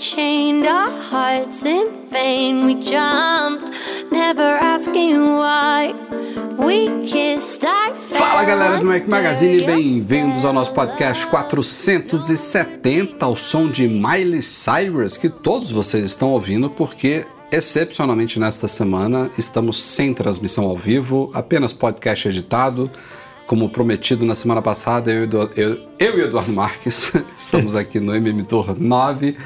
Chained our hearts in vain. We jumped, never asking why. We kissed, I Fala galera do Mac Magazine, bem-vindos ao nosso podcast 470, ao som de Miley Cyrus, que todos vocês estão ouvindo porque excepcionalmente nesta semana estamos sem transmissão ao vivo, apenas podcast editado. Como prometido na semana passada, eu, e Edu- eu, eu e Eduardo Marques estamos aqui no MM Tour 9,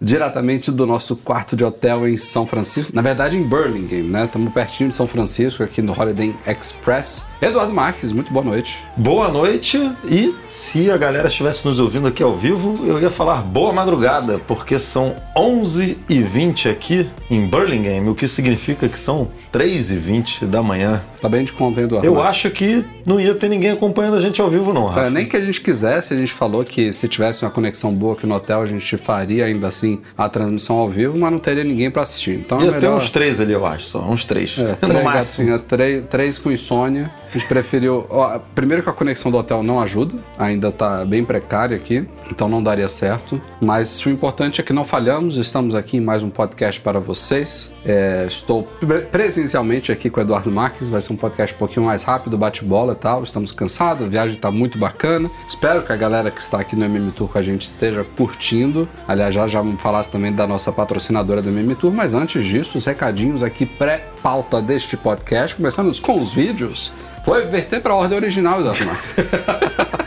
diretamente do nosso quarto de hotel em São Francisco. Na verdade, em Burlingame, né? Estamos pertinho de São Francisco, aqui no Holiday Express. Eduardo Marques, muito boa noite. Boa noite e se a galera estivesse nos ouvindo aqui ao vivo, eu ia falar boa madrugada, porque são 11h20 aqui em Burlingame, o que significa que são 3h20 da manhã. Tá bem de conta, hein, Eduardo? Eu Marques? acho que não ia ter ninguém acompanhando a gente ao vivo não, Cara, Rafa. nem que a gente quisesse, a gente falou que se tivesse uma conexão boa aqui no hotel, a gente faria ainda assim a transmissão ao vivo, mas não teria ninguém pra assistir. Então Ia é ter melhor... uns três ali, eu acho, só. Uns três. É, no três máximo. gatinhas, três, três com insônia. A gente preferiu. ó, primeiro que a conexão do hotel não ajuda, ainda tá bem precária aqui, então não daria certo. Mas o importante é que não falhamos, estamos aqui em mais um podcast para vocês. É, estou pre- presencialmente aqui com o Eduardo Marques, vai ser um podcast um pouquinho mais rápido, bate-bola e tal. Estamos cansados, a viagem tá muito bacana. Espero que a galera que está aqui no MM Tour com a gente esteja curtindo. Aliás, já já vamos falar também da nossa patrocinadora do MM Tour, mas antes disso, os recadinhos aqui pré-pauta deste podcast, começando com os vídeos. Vou inverter para a ordem original, Marques.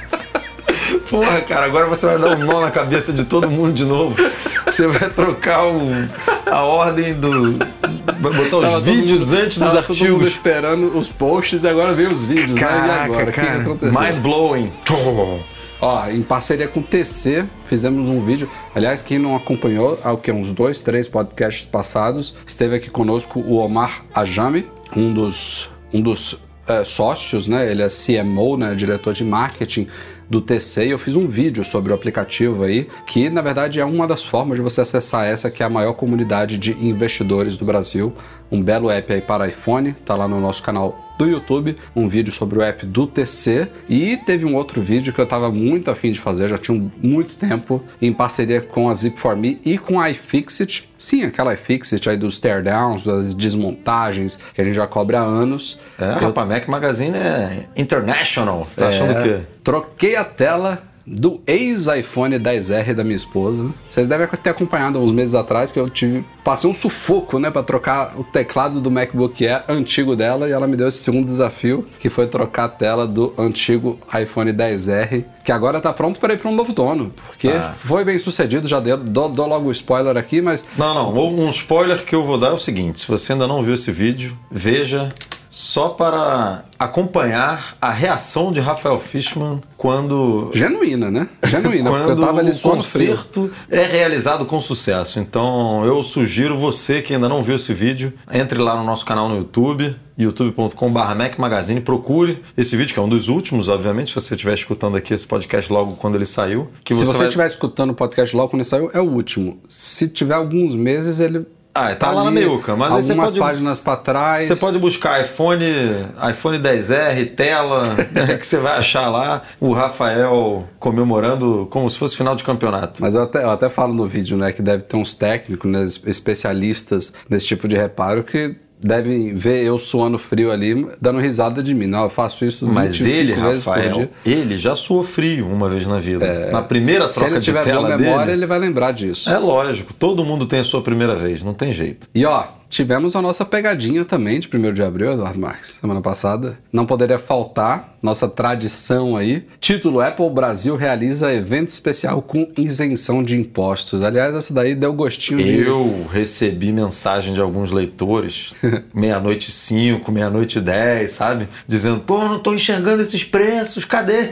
Porra, cara, agora você vai dar um nó na cabeça de todo mundo de novo. Você vai trocar o- a ordem do. Vai botar os Tava vídeos mundo- antes dos tava todo mundo artigos. esperando os posts e agora vem os vídeos. né? Caraca, agora? Cara. Mind blowing. Ó, em parceria com o TC, fizemos um vídeo. Aliás, quem não acompanhou, há o que, uns dois, três podcasts passados, esteve aqui conosco o Omar Ajami, um dos, um dos eh, sócios, né? Ele é CMO, né? Diretor de marketing do TC e eu fiz um vídeo sobre o aplicativo aí, que na verdade é uma das formas de você acessar essa que é a maior comunidade de investidores do Brasil. Um belo app aí para iPhone, tá lá no nosso canal do YouTube, um vídeo sobre o app do TC e teve um outro vídeo que eu tava muito afim de fazer, já tinha muito tempo, em parceria com a Zip4Me e com a iFixit. Sim, aquela iFixit aí dos teardowns, das desmontagens que a gente já cobra há anos. É, rapaz, Mac Magazine é international. Tá achando o quê? Troquei a tela do ex-iPhone 10R da minha esposa. Vocês devem ter acompanhado uns meses atrás que eu tive. Passei um sufoco, né, pra trocar o teclado do MacBook Air antigo dela e ela me deu esse segundo desafio, que foi trocar a tela do antigo iPhone 10R, que agora tá pronto para ir para um novo dono. Porque Ah. foi bem sucedido, já deu, dou, dou logo o spoiler aqui, mas Não, não. Um spoiler que eu vou dar é o seguinte: se você ainda não viu esse vídeo, veja só para acompanhar a reação de Rafael Fishman quando. genuína, né? Genuína, porque eu Quando tava ali o suando frio. concerto é realizado com sucesso. Então eu sugiro você que ainda não viu esse vídeo, entre lá no nosso canal no YouTube, youtube.com.br Mac Magazine, procure esse vídeo, que é um dos últimos, obviamente, se você estiver escutando aqui esse podcast logo quando ele saiu. Que Se você vai... estiver escutando o podcast logo quando ele saiu, é o último. Se tiver alguns meses, ele. Ah, tá lá na meiuca, mas aí você algumas pode- páginas pra trás. Você pode buscar iPhone, iPhone 10R, tela, né, que você vai achar lá o Rafael comemorando como se fosse final de campeonato. Mas eu até, eu até falo no vídeo, né, que deve ter uns técnicos, né, especialistas nesse tipo de reparo que devem ver eu suando frio ali, dando risada de mim. Não, eu faço isso Mas 25 ele, Rafael, ele já suou frio uma vez na vida. Na primeira Se troca ele de tiver boa tela memória, dele. ele vai lembrar disso. É lógico, todo mundo tem a sua primeira vez, não tem jeito. E ó, tivemos a nossa pegadinha também de 1 de abril, Eduardo Marques, semana passada. Não poderia faltar nossa tradição aí. Título: Apple Brasil realiza evento especial com isenção de impostos. Aliás, essa daí deu gostinho de. Eu recebi mensagem de alguns leitores, meia-noite 5, meia-noite 10, sabe? Dizendo, pô, não tô enxergando esses preços, cadê?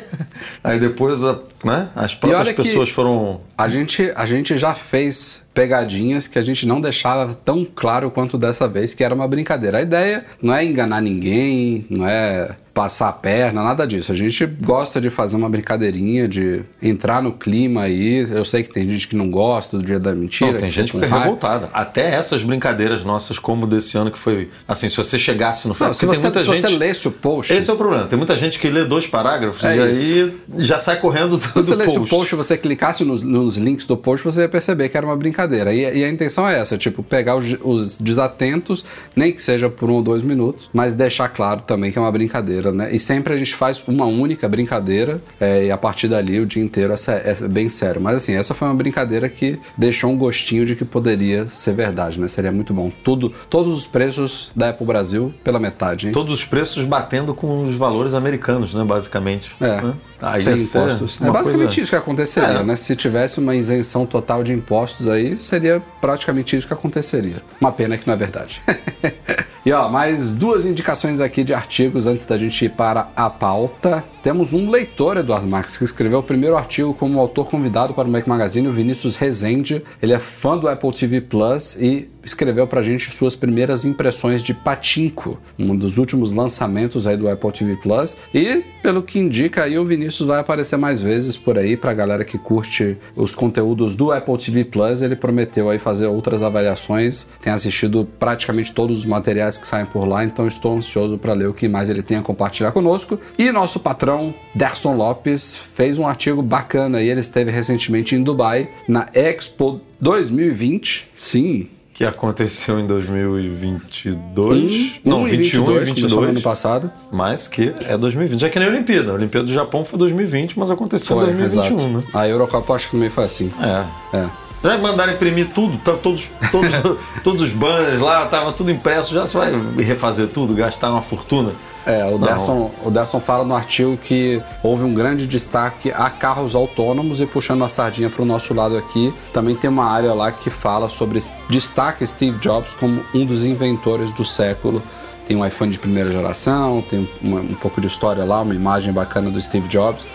Aí depois né? As próprias pessoas foram. A gente, a gente já fez pegadinhas que a gente não deixava tão claro quanto dessa vez, que era uma brincadeira. A ideia não é enganar ninguém, não é passar a perna, nada disso. A gente gosta de fazer uma brincadeirinha, de entrar no clima aí. Eu sei que tem gente que não gosta do dia da mentira. Não, tem gente que fica raiva. revoltada. Até essas brincadeiras nossas, como desse ano que foi. Assim, se você chegasse no final. Não, se você, tem muita se gente. você lesse o post, Esse é o problema. Tem muita gente que lê dois parágrafos É e isso. aí já sai correndo do, Se você do post. o post, você clicasse nos, nos links do post, você ia perceber que era uma brincadeira. E, e a intenção é essa, tipo, pegar os, os desatentos, nem que seja por um ou dois minutos, mas deixar claro também que é uma brincadeira, né? E sempre a gente faz uma única brincadeira é, e a partir dali o dia inteiro é, é bem sério. Mas assim, essa foi uma brincadeira que deixou um gostinho de que poderia ser verdade, né? Seria muito bom. Tudo, todos os preços da Apple Brasil pela metade, hein? Todos os preços batendo com os valores americanos, né? Basicamente. É, Né? Aí sem ser impostos. É basicamente coisa- isso que aconteceria, É. né? Se tivesse uma isenção total de impostos aí, seria praticamente isso que aconteceria. Uma pena que não é verdade. e ó, mais duas indicações aqui de artigos antes da gente ir para a pauta. Temos um leitor, Eduardo Marques, que escreveu o primeiro artigo como autor convidado para o Mac Magazine, o Vinícius Rezende. Ele é fã do Apple TV Plus e escreveu pra gente suas primeiras impressões de Patinco, um dos últimos lançamentos aí do Apple TV Plus. E, pelo que indica aí, o Vinícius vai aparecer mais vezes por aí pra galera que curte os conteúdos do Apple TV Plus. Ele prometeu aí fazer outras avaliações. Tem assistido praticamente todos os materiais que saem por lá, então estou ansioso para ler o que mais ele tem a compartilhar conosco. E nosso patrão, Derson Lopes, fez um artigo bacana aí. Ele esteve recentemente em Dubai, na Expo 2020. Sim, Que aconteceu em 2022. não, Um 21 e começou no ano 22. passado. Mas que é 2020. Já que nem a Olimpíada. A Olimpíada do Japão foi 2020, mas aconteceu em Foi, 2021, exato. né? A Eurocopa acho que também foi assim. É. É. Já mandaram imprimir tudo, tá todos, todos, todos os banners lá, tava tudo impresso, já você vai refazer tudo, gastar uma fortuna. É, o Não. Derson, o Derson fala no artigo que houve um grande destaque a carros autônomos e puxando a sardinha para o nosso lado aqui, também tem uma área lá que fala sobre destaca Steve Jobs como um dos inventores do século. Tem um iPhone de primeira geração, tem uma- um pouco de história lá, uma imagem bacana do Steve Jobs.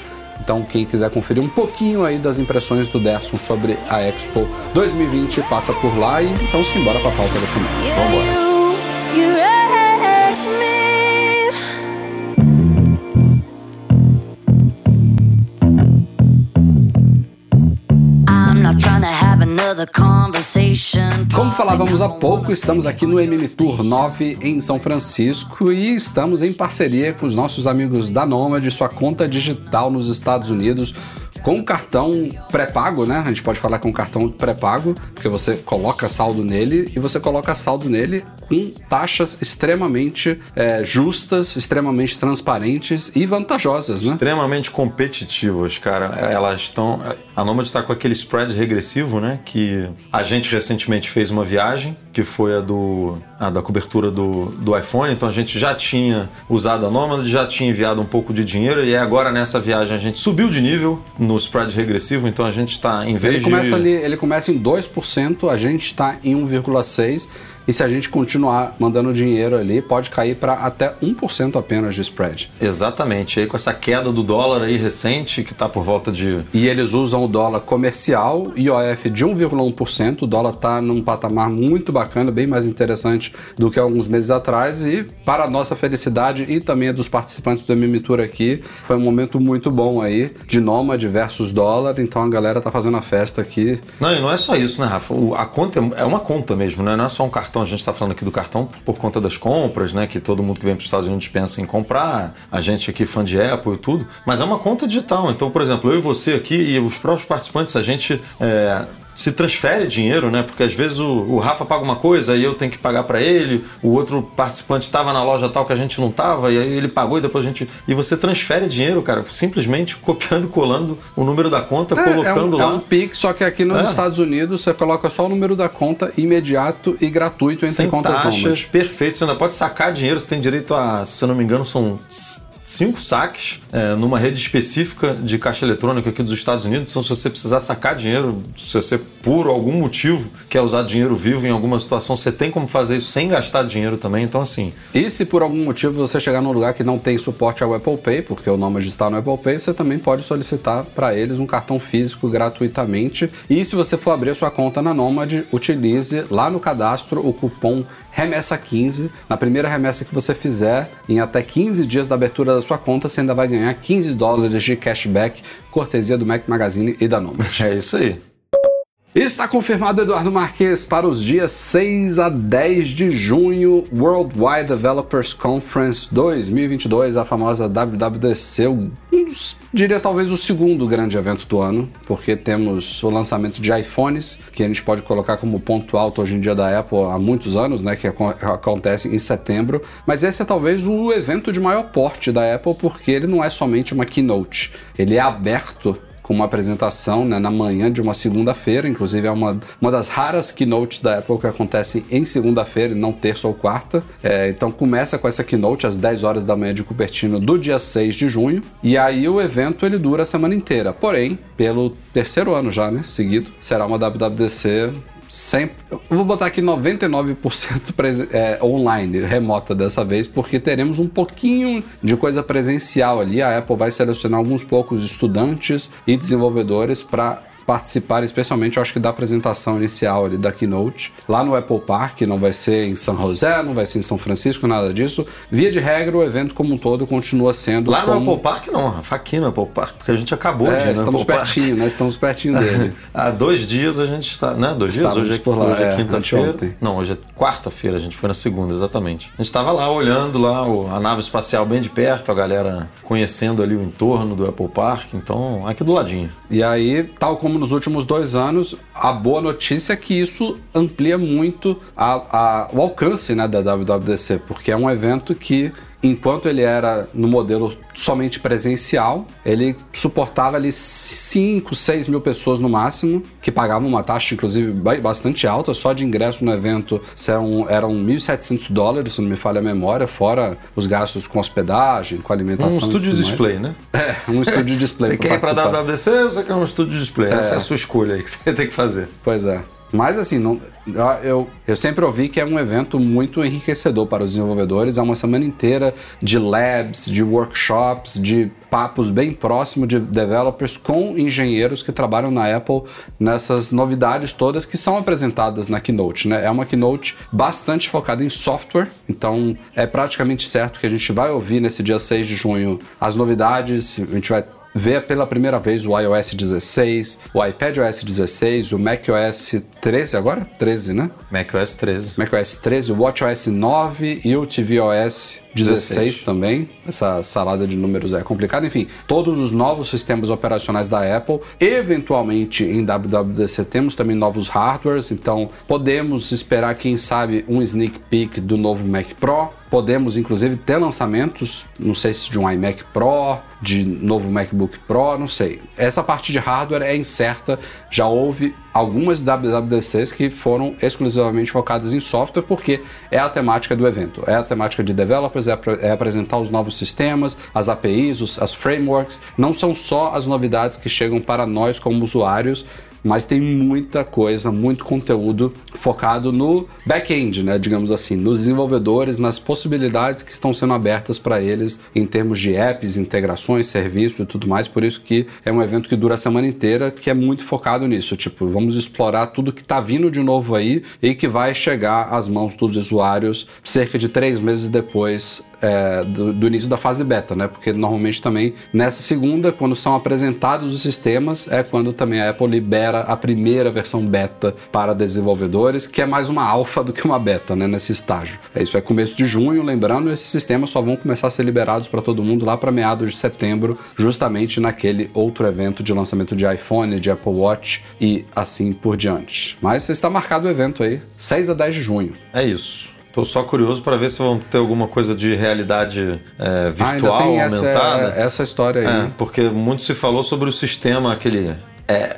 Então, quem quiser conferir um pouquinho aí das impressões do Derson sobre a Expo 2020, passa por lá e então simbora para a pauta da semana. You, you Como falávamos há pouco, estamos aqui no MM Tour 9 em São Francisco e estamos em parceria com os nossos amigos da Nomad, sua conta digital nos Estados Unidos. Com o cartão pré-pago, né? A gente pode falar com um cartão pré-pago, porque você coloca saldo nele e você coloca saldo nele com taxas extremamente eh, justas, extremamente transparentes e vantajosas, né? Extremamente competitivas, cara. Elas estão. A Nomad está com aquele spread regressivo, né? Que a gente recentemente fez uma viagem, que foi a do a da cobertura do, do iPhone. Então a gente já tinha usado a Nomad, já tinha enviado um pouco de dinheiro, e agora nessa viagem a gente subiu de nível no spread regressivo. Então a gente está, em vez Ele começa, de. ali, ele começa em 2%, a gente está em 1,6%, e se a gente continuar mandando dinheiro ali, pode cair para até 1% apenas de spread. Exatamente. E aí com essa queda do dólar aí recente, que está por volta de E eles usam o dólar comercial, IOF de 1,1%. O dólar está num patamar muito bacana, bem mais interessante do que alguns meses atrás. E para a nossa felicidade e também dos participantes do MM Tour aqui, foi um momento muito bom aí de Nomad versus dólar. Então a galera tá fazendo a festa aqui. Não, e não é só isso, né, Rafa? O- a conta é- é uma conta mesmo, né? Não é só um cartão. A gente está falando aqui do cartão por conta das compras, né? Que todo mundo que vem para os Estados Unidos pensa em comprar. A gente aqui, fã de Apple e tudo. Mas é uma conta digital. Então, por exemplo, eu e você aqui e os próprios participantes, a gente. é, se transfere dinheiro, né? Porque às vezes o, o Rafa paga uma coisa e eu tenho que pagar para ele, o outro participante estava na loja tal que a gente não tava e aí ele pagou e depois a gente e você transfere dinheiro, cara, simplesmente copiando, colando o número da conta, É, colocando é um, lá. É um Pix, só que aqui nos É. Estados Unidos você coloca só o número da conta imediato e gratuito entre Sem contas taxas, perfeito. Você ainda pode sacar dinheiro, você tem direito a, se eu não me engano, são cinco saques é, numa rede específica de caixa eletrônica aqui dos Estados Unidos. Então, se você precisar sacar dinheiro, se você por algum motivo quer usar dinheiro vivo em alguma situação, você tem como fazer isso sem gastar dinheiro também. Então, assim. E se por algum motivo você chegar num lugar que não tem suporte ao Apple Pay, porque o nome está no Apple Pay, você também pode solicitar para eles um cartão físico gratuitamente. E se você for abrir a sua conta na Nomad, utilize lá no cadastro o cupom remessa 15. Na primeira remessa que você fizer, em até 15 dias da abertura da sua conta, você ainda vai ganhar 15 dólares de cashback, cortesia do Mac Magazine e da Nomad. É isso aí. Está confirmado Eduardo Marques para os dias 6 a 10 de junho, Worldwide Developers Conference 2022, a famosa WWDC, um dos, diria talvez o segundo grande evento do ano, porque temos o lançamento de iPhones, que a gente pode colocar como ponto alto hoje em dia da Apple há muitos anos, né, que acontece em setembro, mas esse é talvez o evento de maior porte da Apple, porque ele não é somente uma keynote, ele é aberto com uma apresentação né, na manhã de uma segunda-feira, inclusive é uma, uma das raras keynotes da Apple que acontecem em segunda-feira e não terça ou quarta. É, então começa com essa keynote às 10 horas da manhã de Cupertino do dia 6 de junho, e aí o evento ele dura a semana inteira. Porém, pelo terceiro ano já, né, seguido, será uma WWDC sempre. Vou botar aqui 99% é, online, remota dessa vez, porque teremos um pouquinho de coisa presencial ali. A Apple vai selecionar alguns poucos estudantes e desenvolvedores para participar, especialmente eu acho que da apresentação inicial ali da Keynote, lá no Apple Park, não vai ser em São José, não vai ser em São Francisco, nada disso. Via de regra, o evento como um todo continua sendo. Lá como... no Apple Park não, Rafa, aqui no Apple Park, porque a gente acabou é, de ir estamos pertinho, Park. né? Estamos pertinho dele. Há dois dias a gente está, né? Dois dias? Hoje é, por lá, hoje é é, quinta-feira. Não, hoje é quarta-feira, a gente foi na segunda, exatamente. A gente estava lá olhando lá a nave espacial bem de perto, a galera conhecendo ali o entorno do Apple Park, então aqui do ladinho. E aí, tal como nos últimos dois anos, a boa notícia é que isso amplia muito a- a- o alcance né, da WWDC, porque é um evento que, enquanto ele era no modelo somente presencial, ele suportava ali 5, 6 mil pessoas no máximo, que pagavam uma taxa, inclusive, ba- bastante alta, só de ingresso no evento eram, eram 1.700 dólares, se não me falha a memória, fora os gastos com hospedagem, com Um alimentação. e estúdio tudo mais. display, né? É, um estúdio display. Você quer ir para. WWDC ou você quer um estúdio display? Essa é a sua escolha aí que você tem que fazer. Pois é. Mas assim, não, eu, eu sempre ouvi que é um evento muito enriquecedor para os desenvolvedores. É uma semana inteira de labs, de workshops, de papos bem próximos de developers com engenheiros que trabalham na Apple nessas novidades todas que são apresentadas na Keynote. Né? É uma Keynote bastante focada em software, então é praticamente certo que a gente vai ouvir nesse dia 6 de junho as novidades, a gente vai ver pela primeira vez o iOS 16, o iPadOS 16, o macOS 13 agora? 13, né? macOS 13. macOS 13, o WatchOS 9 e o tvOS 16 16. também. Essa salada de números é complicada. Enfim, todos os novos sistemas operacionais da Apple. Eventualmente, em WWDC temos também novos hardwares, então podemos esperar, quem sabe, um sneak peek do novo Mac Pro. Podemos, inclusive, ter lançamentos, não sei se de um iMac Pro, de novo MacBook Pro, não sei. Essa parte de hardware é incerta. Já houve algumas WWDCs que foram exclusivamente focadas em software, porque é a temática do evento. É a temática de developers, é, apre- é apresentar os novos sistemas, as APIs, os- as frameworks. Não são só as novidades que chegam para nós como usuários, mas tem muita coisa, muito conteúdo focado no back-end, né, digamos assim, nos desenvolvedores, nas possibilidades que estão sendo abertas para eles em termos de apps, integrações, serviço e tudo mais. Por isso que é um evento que dura a semana inteira, que é muito focado nisso. Tipo, vamos explorar tudo que está vindo de novo aí e que vai chegar às mãos dos usuários cerca de três meses depois é, do, do início da fase beta, né? Porque normalmente também nessa segunda, quando são apresentados os sistemas, é quando também a Apple libera a primeira versão beta para desenvolvedores, que é mais uma alfa do que uma beta, né? Nesse estágio. É isso é começo de junho, lembrando, esses sistemas só vão começar a ser liberados para todo mundo lá para meados de setembro, justamente naquele outro evento de lançamento de iPhone, de Apple Watch e assim por diante. Mas está marcado o evento aí, 6 a 10 de junho. É isso. Tô só curioso para ver se vão ter alguma coisa de realidade é, Ah, virtual tem aumentada. essa, essa história aí. É, porque muito se falou sobre o sistema, aquele é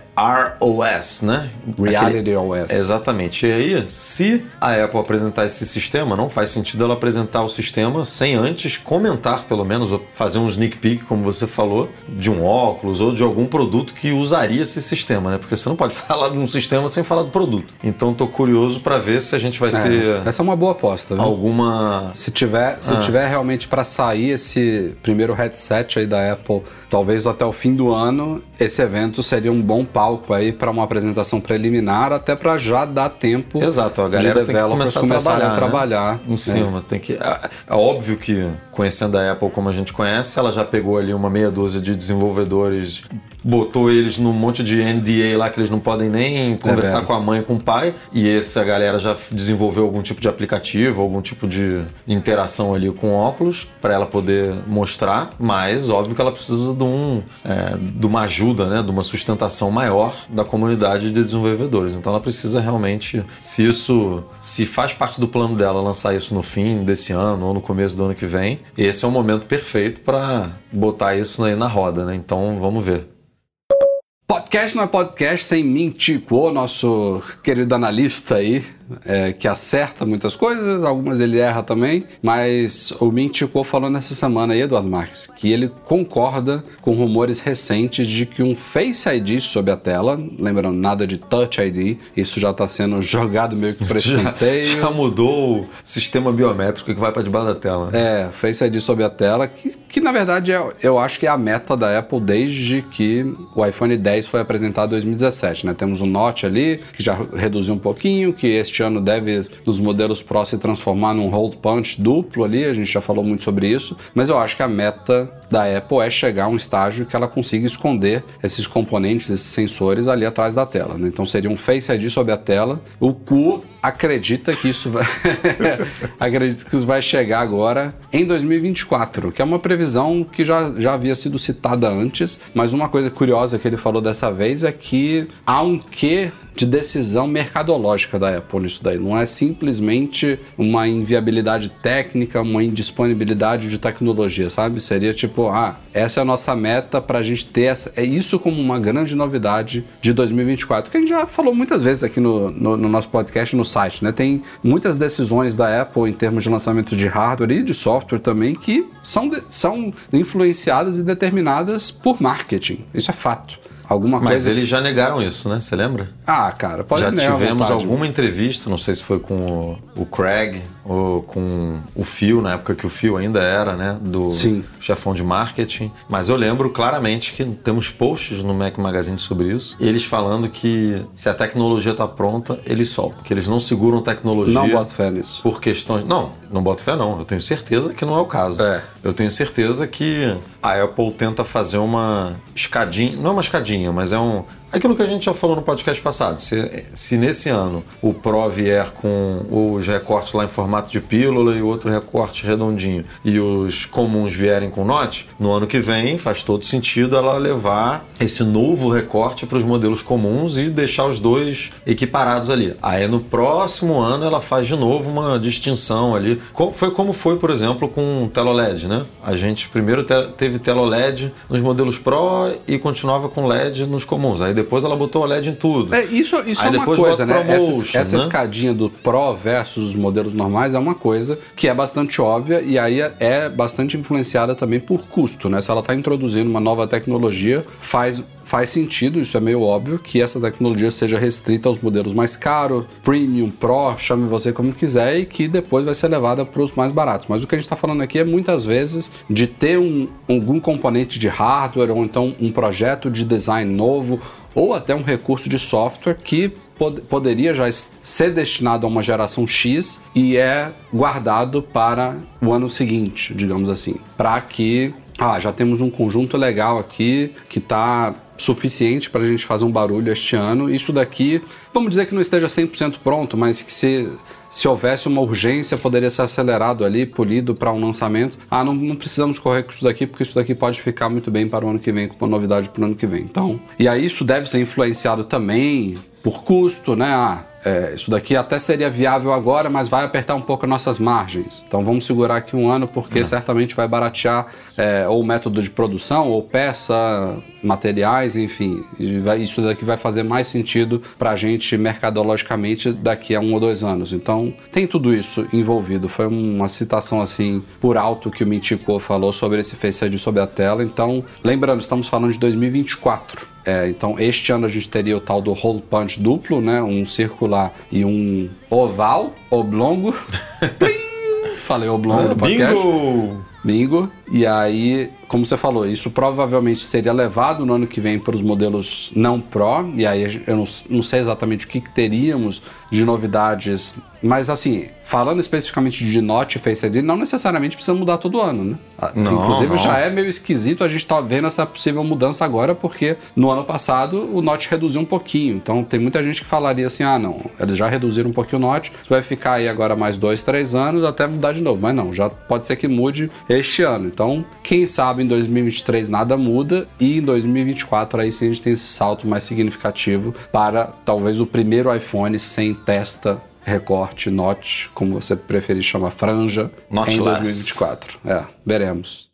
ROS, né? Reality Aquele- OS. Exatamente. E aí, se a Apple apresentar esse sistema, não faz sentido ela apresentar o sistema sem antes comentar, pelo menos, ou fazer um sneak peek, como você falou, de um óculos ou de algum produto que usaria esse sistema, né? Porque você não pode falar de um sistema sem falar do produto. Então, tô curioso para ver se a gente vai É, ter essa é uma boa aposta, viu? alguma Se tiver, se Ah. tiver realmente para sair esse primeiro headset aí da Apple, talvez até o fim do ano, esse evento seria um bom palco aí para uma apresentação preliminar, até para já dar tempo Exato, a de galera tem que começar a trabalhar, a trabalhar né? em né? cima. Tem que, é, é óbvio que, conhecendo a Apple como a gente conhece, ela já pegou ali uma meia dúzia de desenvolvedores, botou eles num monte de NDA lá que eles não podem nem conversar velho. com a mãe com o pai, e esse a galera já desenvolveu algum tipo de aplicativo, algum tipo de interação ali com óculos para ela poder mostrar, mas óbvio que ela precisa de, um, é, de uma ajuda, né, de uma sustentação maior da comunidade de desenvolvedores. Então ela precisa realmente, se isso se faz parte do plano dela lançar isso no fim desse ano ou no começo do ano que vem, esse é o momento perfeito para botar isso aí na roda, né? Então vamos ver. Podcast não é podcast sem Mintico, nosso querido analista aí, é, que acerta muitas coisas, algumas ele erra também, mas o Mintico falou nessa semana aí, Eduardo Marques, que ele concorda com rumores recentes de que um Face ID sob a tela, lembrando, nada de Touch ID, isso já está sendo jogado meio que para Já, escanteio. já mudou o sistema biométrico que vai para debaixo da tela. É, Face ID sob a tela, que, que na verdade é, eu acho que é a meta da Apple desde que o iPhone 10 foi apresentado em 2017, né? Temos o Note ali, que já reduziu um pouquinho, que este ano deve, nos modelos Pro, se transformar num hole punch duplo ali, a gente já falou muito sobre isso, mas eu acho que a meta da Apple é chegar a um estágio que ela consiga esconder esses componentes, esses sensores ali atrás da tela, né? Então seria um Face ID sob a tela, o cu acredita que isso vai acredita que isso vai chegar agora em 2024, que é uma previsão que já, já havia sido citada antes, mas uma coisa curiosa que ele falou dessa vez é que há um quê de decisão mercadológica da Apple nisso daí. Não é simplesmente uma inviabilidade técnica, uma indisponibilidade de tecnologia, sabe? Seria tipo, ah, essa é a nossa meta para a gente ter essa, é isso como uma grande novidade de 2024, que a gente já falou muitas vezes aqui no, no, no nosso podcast, no site, né? Tem muitas decisões da Apple em termos de lançamento de hardware e de software também que são, de- são influenciadas e determinadas por marketing. Isso é fato. Alguma Mas coisa. eles já negaram isso, né? Você lembra? Ah, cara, pode já tivemos alguma entrevista, não sei se foi com o, o Craig ou com o Phil, na época que o Phil ainda era, né? Do Sim. chefão de marketing. Mas eu lembro claramente que temos posts no Mac Magazine sobre isso. Eles falando que se a tecnologia está pronta, eles soltam. Que eles não seguram tecnologia. Não boto fé nisso. Por questões. Não, não boto fé, não. Eu tenho certeza que não é o caso. É. Eu tenho certeza que a Apple tenta fazer uma escadinha. Não é uma escadinha, mas é um. Aquilo que a gente já falou no podcast passado. Se, se nesse ano o Pro vier com os recortes lá em formato de pílula e outro recorte redondinho e os comuns vierem com Note, no ano que vem faz todo sentido ela levar esse novo recorte para os modelos comuns e deixar os dois equiparados ali. Aí no próximo ano ela faz de novo uma distinção ali. Foi como foi, por exemplo, com o TeloLED, né? A gente primeiro te- teve TeloLED nos modelos Pro e continuava com LED nos comuns. Aí depois ela botou o LED em tudo. É, isso isso Aí é uma depois coisa, bota né? Essa, essa né? escadinha do Pro versus os modelos normais é uma coisa que é bastante óbvia e aí é- é bastante influenciada também por custo, né? Se ela está introduzindo uma nova tecnologia, faz, faz sentido, isso é meio óbvio, que essa tecnologia seja restrita aos modelos mais caros, Premium, Pro, chame você como quiser, e que depois vai ser levada para os mais baratos. Mas o que a gente está falando aqui é muitas vezes de ter um, algum componente de hardware ou então um projeto de design novo ou até um recurso de software que pod- poderia já ser destinado a uma geração X e é guardado para o ano seguinte, digamos assim, para que ah, já temos um conjunto legal aqui que está suficiente para a gente fazer um barulho este ano. Isso daqui, vamos dizer que não esteja 100% pronto, mas que se se houvesse uma urgência, poderia ser acelerado ali, polido para um lançamento. Ah, não, não precisamos correr com isso daqui, porque isso daqui pode ficar muito bem para o ano que vem, com uma novidade para o ano que vem. Então, e aí isso deve ser influenciado também por custo, né? Ah, é, isso daqui até seria viável agora, mas vai apertar um pouco nossas margens. Então vamos segurar aqui um ano porque é. certamente vai baratear é, ou método de produção, ou peça, materiais, enfim. Vai, isso daqui vai fazer mais sentido para a gente mercadologicamente daqui a um ou dois anos. Então tem tudo isso envolvido. Foi uma citação assim por alto que o Mintico falou sobre esse Face ID sobre a tela. Então lembrando, estamos falando de 2024. É, então, este ano a gente teria o tal do hole punch duplo, né? Um circular e um oval, oblongo. Falei oblongo no podcast. Bingo! Bingo. E aí, como você falou, isso provavelmente seria levado no ano que vem para os modelos não Pro. E aí eu não, não sei exatamente o que, que, teríamos de novidades. Mas assim, falando especificamente de Note e Face ID, não necessariamente precisa mudar todo ano, né? Ah, não, Inclusive não. já é meio esquisito a gente tá vendo essa possível mudança agora, porque no ano passado o Note reduziu um pouquinho. Então tem muita gente que falaria assim: ah, não, eles já reduziram um pouquinho o Note, vai ficar aí agora mais dois, três anos até mudar de novo. Mas não, já pode ser que mude este ano. Então, quem sabe em 2023 nada muda e em 2024 aí sim a gente tem esse salto mais significativo para talvez o primeiro iPhone sem testa recorte, notch, como você preferir chamar, franja, Notchless. em 2024. É, veremos.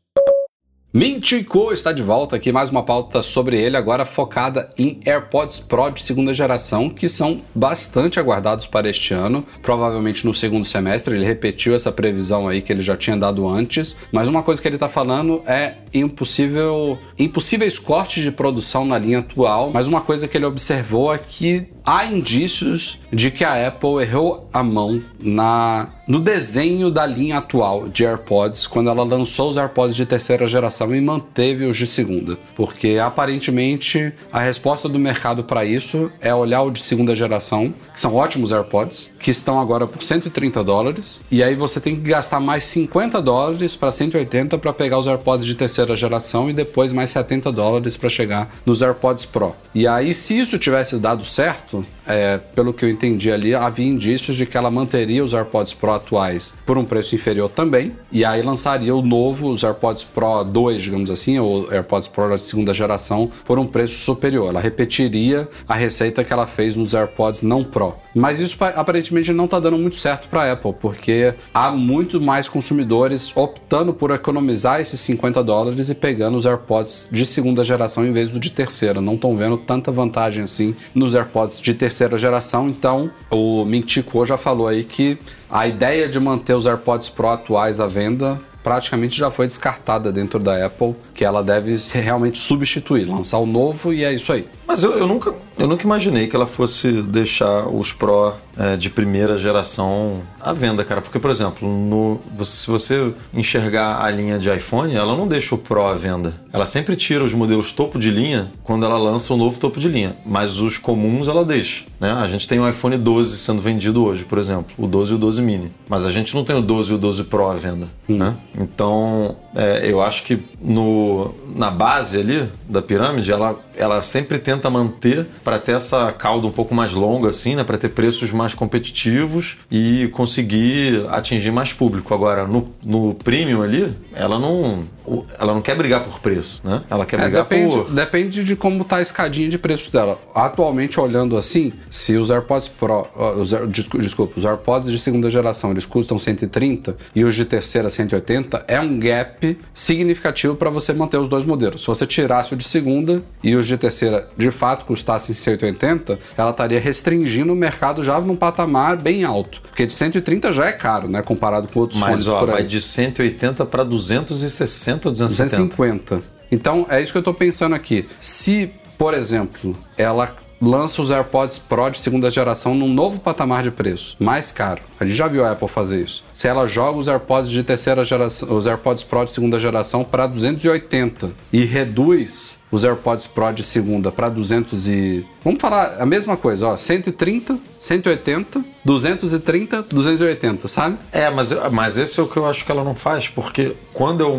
Mintico está de volta aqui, mais uma pauta sobre ele, agora focada em AirPods Pro de segunda geração, que são bastante aguardados para este ano, provavelmente no segundo semestre. Ele repetiu essa previsão aí que ele já tinha dado antes, mas uma coisa que ele está falando é impossível, impossíveis cortes de produção na linha atual, mas uma coisa que ele observou é que há indícios de que a Apple errou a mão na no desenho da linha atual de AirPods quando ela lançou os AirPods de terceira geração e manteve os de segunda, porque aparentemente a resposta do mercado para isso é olhar o de segunda geração, que são ótimos AirPods, que estão agora por 130 dólares, e aí você tem que gastar mais 50 dólares para 180 para pegar os AirPods de terceira geração e depois mais 70 dólares para chegar nos AirPods Pro. E aí se isso tivesse dado certo, é, pelo que eu entendi ali, havia indícios de que ela manteria os AirPods Pro atuais por um preço inferior também, e aí lançaria o novo, os AirPods Pro 2, digamos assim, ou AirPods Pro da segunda geração, por um preço superior. Ela repetiria a receita que ela fez nos AirPods não Pro. Mas isso aparentemente não está dando muito certo para a Apple, porque há muito mais consumidores optando por economizar esses 50 dólares e pegando os AirPods de segunda geração em vez do de terceira. Não estão vendo tanta vantagem assim nos AirPods de terceira geração. Então, o Mintico já falou aí que a ideia de manter os AirPods Pro atuais à venda praticamente já foi descartada dentro da Apple, que ela deve realmente substituir, lançar o novo e é isso aí. Mas eu, eu nunca, eu nunca imaginei que ela fosse deixar os Pro é, de primeira geração à venda, cara. Porque, por exemplo, no, se você enxergar a linha de iPhone, ela não deixa o Pro à venda. Ela sempre tira os modelos topo de linha quando ela lança o novo topo de linha. Mas os comuns ela deixa. Né? A gente tem o iPhone 12 sendo vendido hoje, por exemplo, o 12 e o 12 mini. Mas a gente não tem o 12 e o 12 Pro à venda. Hum. Né? Então, é, eu acho que no, na base ali da pirâmide, ela, ela sempre tenta manter para ter essa cauda um pouco mais longa, assim, né? Para ter preços mais competitivos e conseguir atingir mais público. Agora, no, no premium ali, ela não, ela não quer brigar por preço, né? Ela quer é, brigar depende, por. Depende de como tá a escadinha de preços dela. Atualmente, olhando assim, se os AirPods Pro. Os, desculpa, os AirPods de segunda geração eles custam 130 e os de terceira 180, é um gap significativo para você manter os dois modelos. Se você tirasse o de segunda e os de terceira de fato custassem 180, ela estaria restringindo o mercado já num patamar bem alto. Porque de 130 já é caro, né? Comparado com outros Mas, fones ó, vai de 180 para 260 ou 270? 250. Então, é isso que eu estou pensando aqui. Se, por exemplo, ela lança os AirPods Pro de segunda geração num novo patamar de preço, mais caro. A gente já viu a Apple fazer isso. Se ela joga os AirPods de terceira geração, os AirPods Pro de segunda geração para 280 e reduz os AirPods Pro de segunda para 200 e... Vamos falar a mesma coisa, ó, 130, 180, 230, 280, sabe? É, mas, mas esse é o que eu acho que ela não faz, porque quando é um,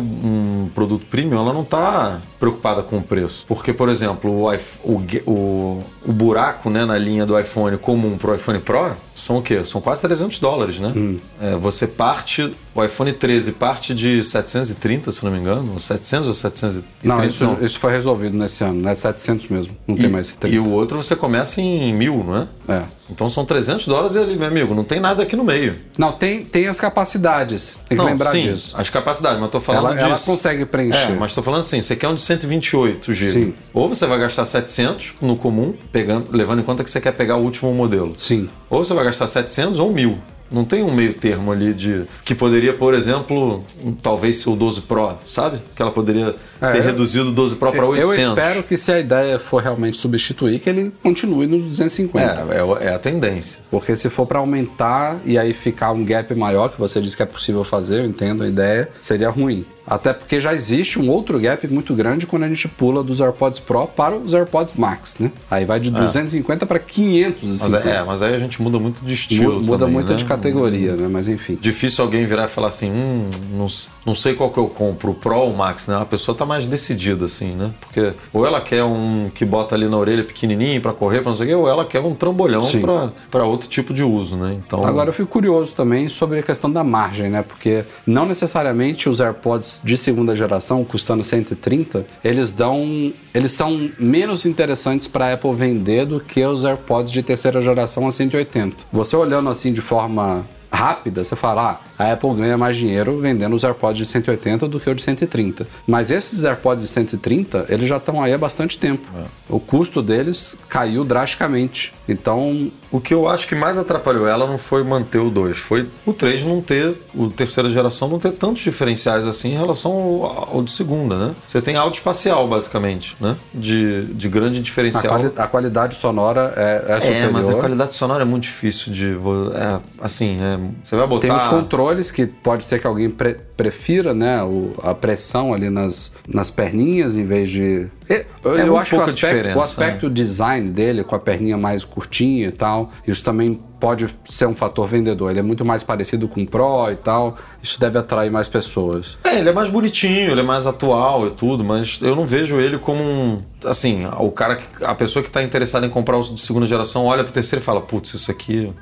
um produto premium, ela não está preocupada com o preço. Porque, por exemplo, o, o, o, o buraco né, na linha do iPhone comum para o iPhone Pro são o quê? São quase 300 dólares, né? Hum. É, você parte, o iPhone 13 parte de 730, se não me engano, ou 700 ou 730. Não, isso, isso foi resolvido nesse ano, né? 700 mesmo. Não tem e, mais esse e 30. o outro você começa em mil, não é? É. Então são 300 dólares ali, meu amigo, não tem nada aqui no meio. Não, tem, tem as capacidades. Tem que não, lembrar sim, disso. as capacidades, mas tô falando Ela, disso. ela consegue preencher. É, mas tô falando assim, você quer um de 128 GB. Sim. Ou você vai gastar 700 no comum, pegando, levando em conta que você quer pegar o último modelo. Sim. Ou você vai gastar 700 ou 1000. Não tem um meio termo ali de. Que poderia, por exemplo, talvez ser o 12 Pro, sabe? Que ela poderia É, ter eu- reduzido o 12 Pro para 800. Eu espero que se a ideia for realmente substituir, que ele continue nos 250. É, é, é a tendência. Porque se for para aumentar e aí ficar um gap maior, que você disse que é possível fazer, eu entendo a ideia, seria ruim. Até porque já existe um outro gap muito grande quando a gente pula dos AirPods Pro para os AirPods Max, né? Aí vai de 250 para 550. Mas, é, é, mas aí a gente muda muito de estilo. Mu- muda também, muito né? de categoria, né? Mas enfim. Difícil alguém virar e falar assim, hum, não, não sei qual que eu compro, o Pro ou o Max, né? A pessoa tá mais decidida, assim, né? Porque ou ela quer um que bota ali na orelha pequenininho pra correr, pra não sei o quê, ou ela quer um trambolhão pra outro tipo de uso, né? Então, Agora eu fico curioso também sobre a questão da margem, né? Porque não necessariamente os AirPods de segunda geração, custando 130, eles dão. Eles são menos interessantes para a Apple vender do que os AirPods de terceira geração a 180. Você olhando assim de forma rápida, você fala, ah, a Apple ganha mais dinheiro vendendo os AirPods de 180 do que o de 130. Mas esses AirPods de 130, eles já estão aí há bastante tempo. O custo deles caiu drasticamente. Então, o que eu acho que mais atrapalhou ela não foi manter o 2, foi o 3 não ter, o terceira geração não ter tantos diferenciais assim em relação ao, ao de segunda, né? Você tem áudio espacial, basicamente, né? De, de grande a, diferencial. quali- a qualidade sonora é, é superior. É, mas a qualidade sonora é muito difícil de. É, assim, é, você vai botar. Tem os controles que pode ser que alguém pre- prefira, né? o- a pressão ali nas, nas perninhas em vez de. Eu, É eu muito acho que o aspecto, o aspecto design dele, com a perninha mais curtinha e tal, isso também pode ser um fator vendedor. Ele é muito mais parecido com o Pro e tal. Isso deve atrair mais pessoas. É, ele é mais bonitinho, ele é mais atual e tudo, mas eu não vejo ele como um. Assim, o cara, que- a pessoa que está interessada em comprar o de segunda geração olha pro terceiro e fala: putz, isso aqui.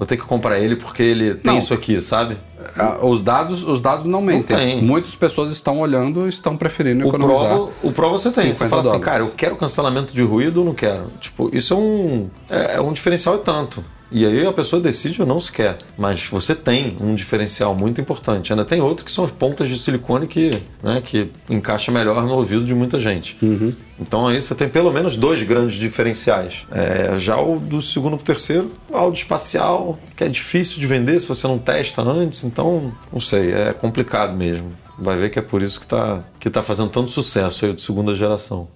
Vou ter que comprar ele porque ele tem Não. isso aqui, sabe? Ah, Os dados, os dados não mentem. tem. Muitas pessoas estão olhando e estão preferindo O economizar. O Pro você tem. Você 50 fala assim, dólares. cara, eu quero cancelamento de ruído ou não quero? Tipo, isso é um, é, é um diferencial e tanto. E aí a pessoa decide ou não se quer. Mas você tem um diferencial muito importante. Ainda tem outro que são as pontas de silicone que, né, que encaixa melhor no ouvido de muita gente. Então aí você tem pelo menos dois grandes diferenciais. É, já o do segundo para o terceiro, áudio espacial, que é difícil de vender se você não testa antes. Então, não sei, é complicado mesmo. Vai ver que é por isso que está que tá fazendo tanto sucesso aí o de segunda geração.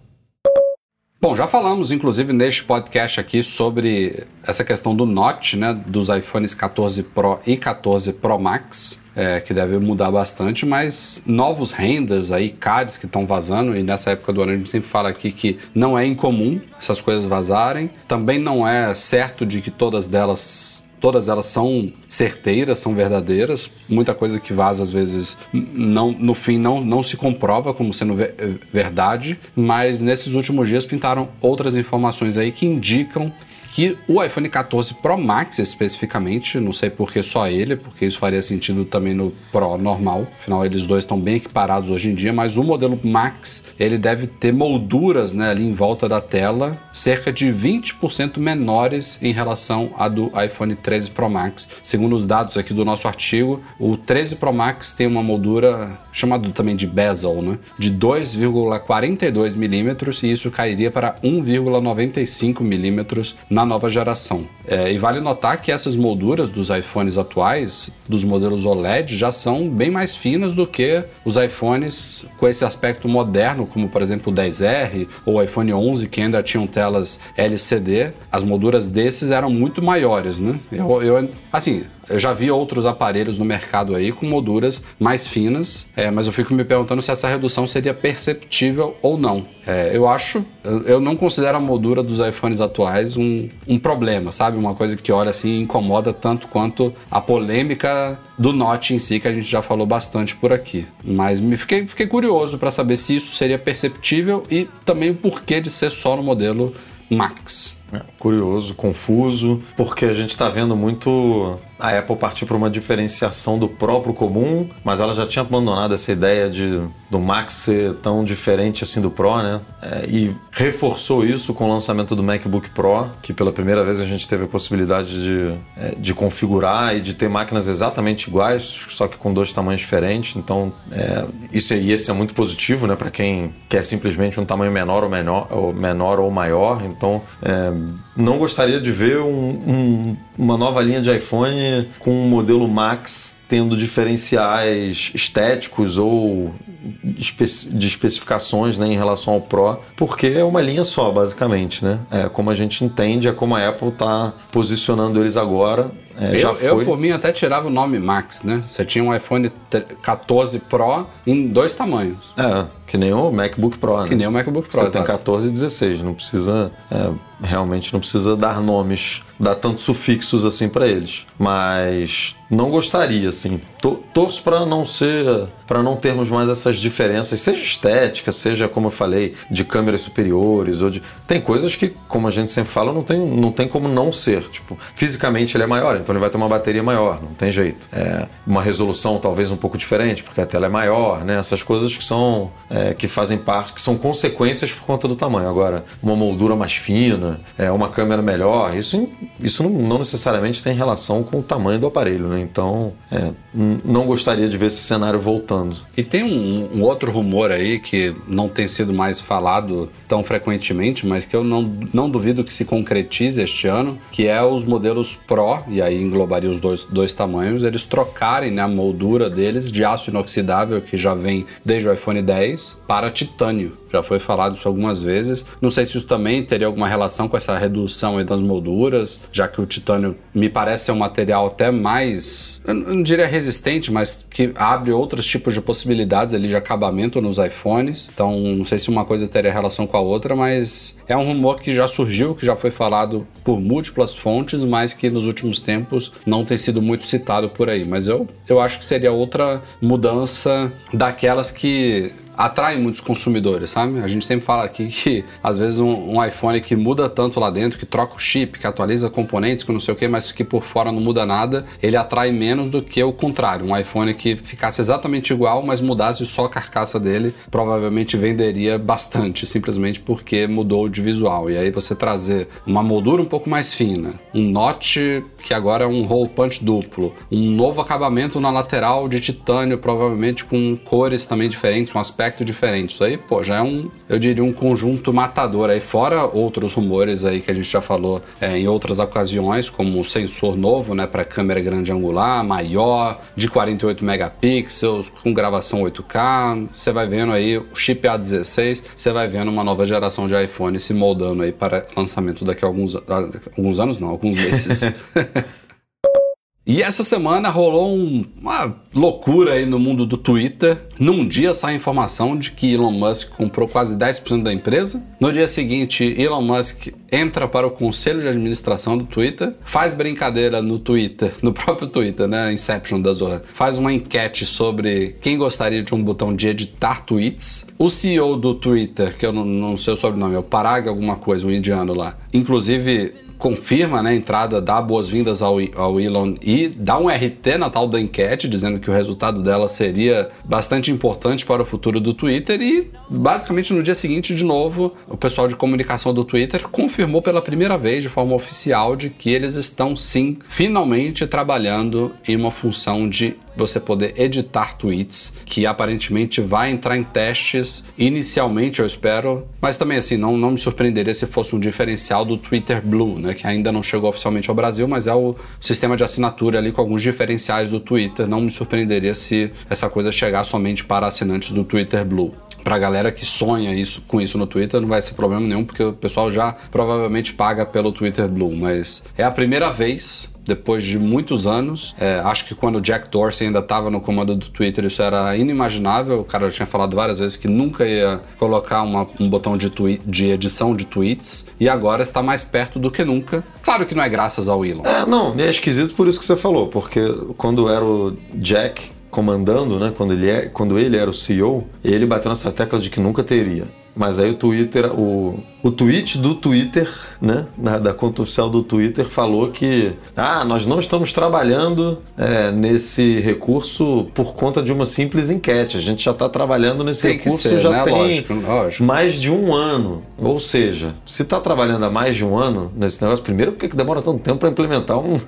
Bom, já falamos, inclusive, neste podcast aqui sobre essa questão do Notch, né, dos iPhones 14 Pro e 14 Pro Max, é, que deve mudar bastante, mas novos renders aí, cards que estão vazando, e nessa época do ano a gente sempre fala aqui que não é incomum essas coisas vazarem, também não é certo de que todas delas todas elas são certeiras, são verdadeiras. Muita coisa que vaza às vezes não, no fim não, não se comprova como sendo eh, verdade, mas nesses últimos dias pintaram outras informações aí que indicam que o iPhone 14 Pro Max especificamente, não sei por que só ele, porque isso faria sentido também no Pro normal, afinal eles dois estão bem equiparados hoje em dia, mas o modelo Max, ele deve ter molduras né, ali em volta da tela, cerca de 20% menores em relação a do iPhone 13 Pro Max. Segundo os dados aqui do nosso artigo, o 13 Pro Max tem uma moldura chamada também de bezel, né, de 2,42 milímetros e isso cairia para 1,95 milímetros na nova geração. É, e vale notar que essas molduras dos iPhones atuais, dos modelos OLED, já são bem mais finas do que os iPhones com esse aspecto moderno, como por exemplo o 10R ou o iPhone 11, que ainda tinham telas LCD. As molduras desses eram muito maiores, né? Eu, eu- assim, Eu já vi outros aparelhos no mercado aí com molduras mais finas, é, mas eu fico me perguntando se essa redução seria perceptível ou não. É, eu acho, eu não considero a moldura dos iPhones atuais um, um problema, sabe? Uma coisa que olha assim incomoda tanto quanto a polêmica do Note em si, que a gente já falou bastante por aqui. Mas me fiquei, fiquei curioso para saber se isso seria perceptível e também o porquê de ser só no modelo Max. É, curioso, confuso, porque a gente está vendo muito a Apple partir para uma diferenciação do próprio comum, mas ela já tinha abandonado essa ideia de do Max ser tão diferente assim do Pro, né? É, e reforçou isso com o lançamento do MacBook Pro, que pela primeira vez a gente teve a possibilidade de, é, de configurar e de ter máquinas exatamente iguais, só que com dois tamanhos diferentes. Então, é, isso e esse é muito positivo, né? Para quem quer simplesmente um tamanho menor ou menor ou, menor ou maior. Então, é, não gostaria de ver um, um, uma nova linha de iPhone com um modelo Max tendo diferenciais estéticos ou de especificações né, em relação ao Pro, porque é uma linha só, basicamente. Né? É como a gente entende, é como a Apple está posicionando eles agora. É, eu, já foi. eu, por mim, até tirava o nome Max, né? Você tinha um iPhone 14 Pro em dois tamanhos. É, que nem o MacBook Pro, né? Que nem o MacBook Pro, Você exato. tem 14 e 16, não precisa... É, realmente não precisa dar nomes, dar tantos sufixos assim para eles. Mas não gostaria, assim. Torço para não ser, para não termos mais essas diferenças, seja estética, seja como eu falei, de câmeras superiores ou de tem coisas que, como a gente sempre fala, não tem, não tem como não ser. Tipo, fisicamente ele é maior, então ele vai ter uma bateria maior, não tem jeito. É, uma resolução talvez um pouco diferente, porque a tela é maior, né? Essas coisas que são é, que fazem parte, que são consequências por conta do tamanho. Agora, uma moldura mais fina, é, uma câmera melhor, isso, isso não, necessariamente tem relação com o tamanho do aparelho, né? Então, é, não gostaria de ver esse cenário voltando. E tem um, um, outro rumor aí que não tem sido mais falado tão frequentemente, mas que eu não, não duvido que se concretize este ano, que é os modelos Pro, e aí englobaria os dois, dois tamanhos, eles trocarem né, a moldura deles de aço inoxidável, que já vem desde o iPhone 10, para titânio. Já foi falado isso algumas vezes. Não sei se isso também teria alguma relação com essa redução das molduras, já que o titânio me parece ser um material até mais, eu não diria resistente, mas que abre outros tipos de possibilidades ali de acabamento nos iPhones. Então, não sei se uma coisa teria relação com a outra, mas é um rumor que já surgiu, que já foi falado por múltiplas fontes, mas que nos últimos tempos não tem sido muito citado por aí. Mas eu, eu acho que seria outra mudança daquelas que atrai muitos consumidores, sabe? A gente sempre fala aqui que às vezes um, um, iPhone que muda tanto lá dentro, que troca o chip, que atualiza componentes, que não sei o que, mas que por fora não muda nada, ele atrai menos do que o contrário. Um iPhone que ficasse exatamente igual, mas mudasse só a carcaça dele, provavelmente venderia bastante, simplesmente porque mudou de visual. E aí você trazer uma moldura um pouco mais fina, um notch que agora é um hole punch duplo, um novo acabamento na lateral de titânio, provavelmente com cores também diferentes, um aspecto diferente. Isso aí, pô, já é um, eu diria, um conjunto matador aí, fora outros rumores aí que a gente já falou é, em outras ocasiões, como sensor novo, né, para câmera grande angular, maior, de 48 megapixels, com gravação 8K. Você vai vendo aí o chip A16, você vai vendo uma nova geração de iPhone se moldando aí para lançamento daqui a alguns, alguns anos, não, alguns meses. E essa semana rolou um, uma loucura aí no mundo do Twitter. Num dia sai a informação de que Elon Musk comprou quase 10% da empresa. No dia seguinte, Elon Musk entra para o conselho de administração do Twitter, faz brincadeira no Twitter, no próprio Twitter, né? Inception da Zohan. Faz uma enquete sobre quem gostaria de um botão de editar tweets. O CEO do Twitter, que eu não, não sei o sobrenome, é o Parag alguma coisa, um indiano lá. Inclusive confirma né, a entrada, dá boas-vindas ao, ao Elon e dá um RT na tal da enquete, dizendo que o resultado dela seria bastante importante para o futuro do Twitter. E basicamente no dia seguinte, de novo, o pessoal de comunicação do Twitter confirmou pela primeira vez de forma oficial de que eles estão sim finalmente trabalhando em uma função de você poder editar tweets, que aparentemente vai entrar em testes inicialmente, eu espero, mas também assim, não, não me surpreenderia se fosse um diferencial do Twitter Blue, né, que ainda não chegou oficialmente ao Brasil, mas é o sistema de assinatura ali com alguns diferenciais do Twitter, não me surpreenderia se essa coisa chegar somente para assinantes do Twitter Blue. Pra galera que sonha isso com isso no Twitter, não vai ser problema nenhum, porque o pessoal já provavelmente paga pelo Twitter Blue. Mas é a primeira vez depois de muitos anos. É, acho que quando o Jack Dorsey ainda estava no comando do Twitter, isso era inimaginável. O cara já tinha falado várias vezes que nunca ia colocar uma, um botão de, de edição de tweets. E agora está mais perto do que nunca. Claro que não é graças ao Elon. É, não, é esquisito por isso que você falou, porque quando era o Jack comandando, né, quando ele, é, quando ele era o CEO, ele bateu nessa tecla de que nunca teria. Mas aí o Twitter, o, o tweet do Twitter, né, da, da conta oficial do Twitter, falou que ah, nós não estamos trabalhando é, nesse recurso por conta de uma simples enquete. A gente já está trabalhando nesse Tem recurso ser, já né? tem Lógico, lógico. mais de um ano. Ou seja, se está trabalhando há mais de um ano nesse negócio, primeiro, por que demora tanto tempo para implementar um-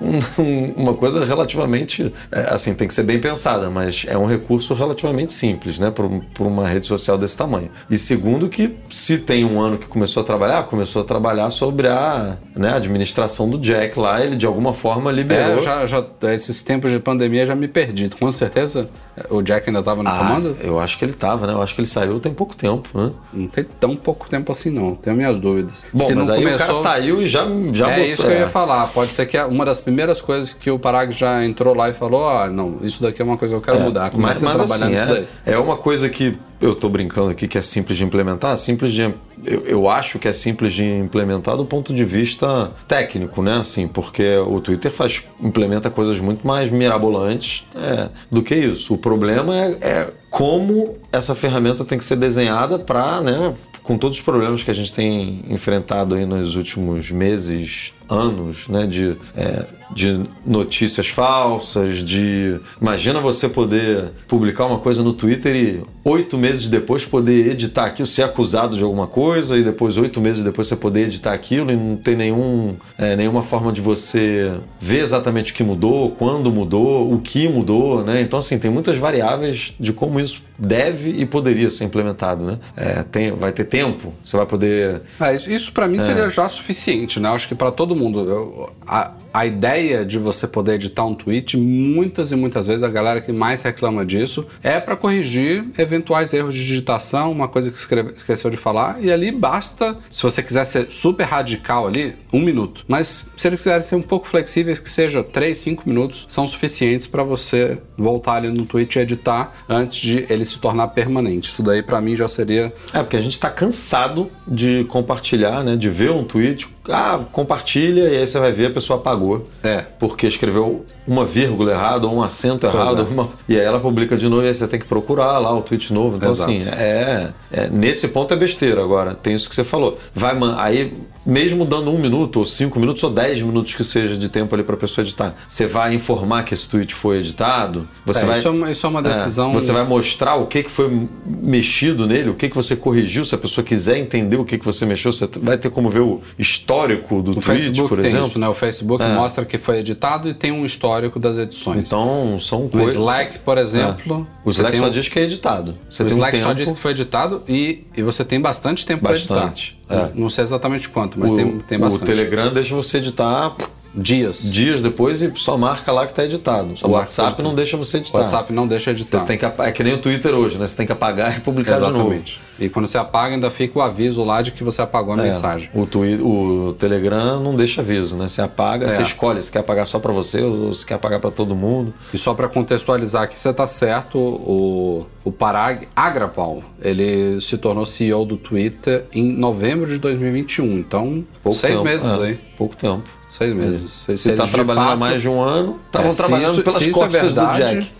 um- uma coisa relativamente. é, assim, tem que ser bem pensada, mas é um recurso relativamente simples, né, para uma rede social desse tamanho. E segundo, que se tem um ano que começou a trabalhar, começou a trabalhar sobre a né, administração do Jack lá, ele de alguma forma liberou. É, já, já, esses tempos de pandemia já me perdi. Com certeza o Jack ainda estava no Ah, comando? eu acho que ele tava, né? Eu acho que ele saiu tem pouco tempo, né? Não tem tão pouco tempo assim, não. Tenho minhas dúvidas. Bom, Se mas não aí o cara começou- saiu e já, já é botou. isso que eu ia falar. Pode ser que uma das primeiras coisas que o Parag já entrou lá e falou: ah, não, isso daqui é uma coisa que eu quero É, mudar. Começa mas a trabalhar assim, nisso daí. é, é uma coisa que eu tô brincando aqui que é simples de implementar, simples de eu, eu acho que é simples de implementar do ponto de vista técnico, né? Assim, porque o Twitter faz implementa coisas muito mais mirabolantes é, do que isso. O problema é, é como essa ferramenta tem que ser desenhada para, né? Com todos os problemas que a gente tem enfrentado aí nos últimos meses, anos, né? De, é, de notícias falsas, de. Imagina você poder publicar uma coisa no Twitter e oito meses depois poder editar aquilo, ser acusado de alguma coisa, e depois, oito meses depois, você poder editar aquilo e não ter nenhum, é, nenhuma forma de você ver exatamente o que mudou, quando mudou, o que mudou, né? Então, assim, tem muitas variáveis de como isso deve e poderia ser implementado, né? É, tem, vai ter tempo, você vai poder. É, isso, isso para mim seria já suficiente, né? Acho que para todo mundo. eu- a, a ideia de você poder editar um tweet, muitas e muitas vezes a galera que mais reclama disso é para corrigir eventuais erros de digitação, uma coisa que esqueceu de falar, e ali basta, se você quiser ser super radical ali, um minuto. Mas se eles quiserem ser um pouco flexíveis, que seja 3, 5 minutos, são suficientes para você voltar ali no tweet e editar antes de ele se tornar permanente. Isso daí para mim já seria É, porque a gente está cansado de compartilhar, né? De ver um tweet, ah, compartilha, e aí você vai ver a pessoa apagou. É. Porque escreveu uma vírgula errada, ou um acento errado, é. uma- e aí ela publica de novo e aí você tem que procurar lá o tweet novo. Então, Exato. assim, é, é- Nesse ponto é besteira. Agora, tem isso que você falou. Vai, man- aí, mesmo dando um minuto, ou cinco minutos, ou dez minutos que seja de tempo ali para a pessoa editar, você vai informar que esse tweet foi editado? Você É, vai. isso é uma- isso é uma decisão- você vai mostrar o que, que foi mexido nele, o que, que você corrigiu. Se a pessoa quiser entender o que, que você mexeu, você vai ter como ver o histórico do O tweet, Facebook por tem exemplo. isso, né? O Facebook É. mostra que foi editado e tem um histórico das edições. Então, são coisas. Slack, por exemplo, O você Slack só um- diz que é editado. Você o tem um Slack só tempo- diz que foi editado e, e você tem bastante tempo para editar. É. Não sei exatamente quanto, mas o, tem, tem o bastante. Telegram deixa você editar Dias. dias depois e só marca lá que está editado. Só o WhatsApp não deixa você O editar. WhatsApp não deixa editar. Você tem que, é que nem o Twitter hoje, né? Você tem que apagar e publicar de novo. Exatamente. E quando você apaga, ainda fica o aviso lá de que você apagou a É, mensagem. O, Twi- o Telegram não deixa aviso, né? Você apaga, É. você escolhe se quer apagar só para você ou se quer apagar para todo mundo. E só para contextualizar aqui, você tá certo, o, o Parag Agrawal, ele se tornou CEO do Twitter em novembro de 2021. Então, Pouco seis tempo, meses é, aí. Pouco tempo. Seis meses. Se, Se está trabalhando há mais de um ano, estavam É, trabalhando isso- pelas é costas do verdade, Jack.